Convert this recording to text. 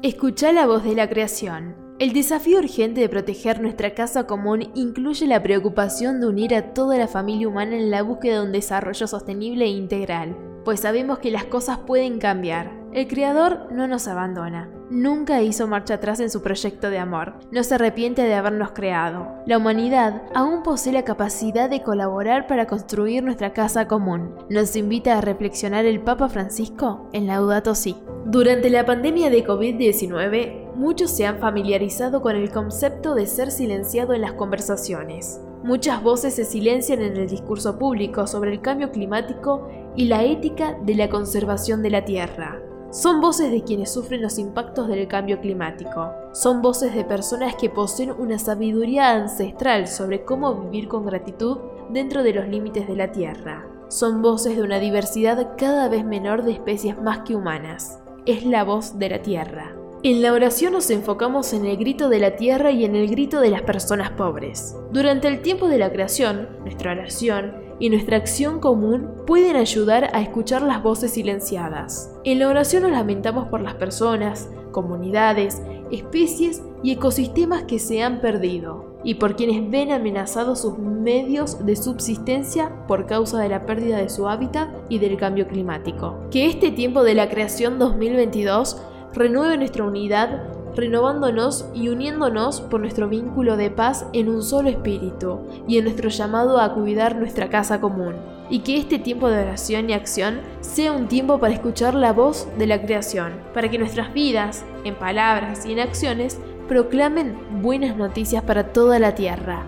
Escucha la voz de la creación. El desafío urgente de proteger nuestra casa común incluye la preocupación de unir a toda la familia humana en la búsqueda de un desarrollo sostenible e integral, pues sabemos que las cosas pueden cambiar. El Creador no nos abandona. Nunca hizo marcha atrás en su proyecto de amor. No se arrepiente de habernos creado. La humanidad aún posee la capacidad de colaborar para construir nuestra casa común. Nos invita a reflexionar el Papa Francisco en Laudato Si. Durante la pandemia de COVID-19, muchos se han familiarizado con el concepto de ser silenciado en las conversaciones. Muchas voces se silencian en el discurso público sobre el cambio climático y la ética de la conservación de la Tierra. Son voces de quienes sufren los impactos del cambio climático. Son voces de personas que poseen una sabiduría ancestral sobre cómo vivir con gratitud dentro de los límites de la Tierra. Son voces de una diversidad cada vez menor de especies más que humanas. Es la voz de la Tierra. En la oración nos enfocamos en el grito de la tierra y en el grito de las personas pobres. Durante el tiempo de la creación, nuestra oración y nuestra acción común pueden ayudar a escuchar las voces silenciadas. En la oración nos lamentamos por las personas, comunidades, especies y ecosistemas que se han perdido, y por quienes ven amenazados sus medios de subsistencia por causa de la pérdida de su hábitat y del cambio climático. Que este tiempo de la creación 2022 renueve nuestra unidad, renovándonos y uniéndonos por nuestro vínculo de paz en un solo espíritu y en nuestro llamado a cuidar nuestra casa común. Y que este tiempo de oración y acción sea un tiempo para escuchar la voz de la creación, para que nuestras vidas, en palabras y en acciones, proclamen buenas noticias para toda la tierra.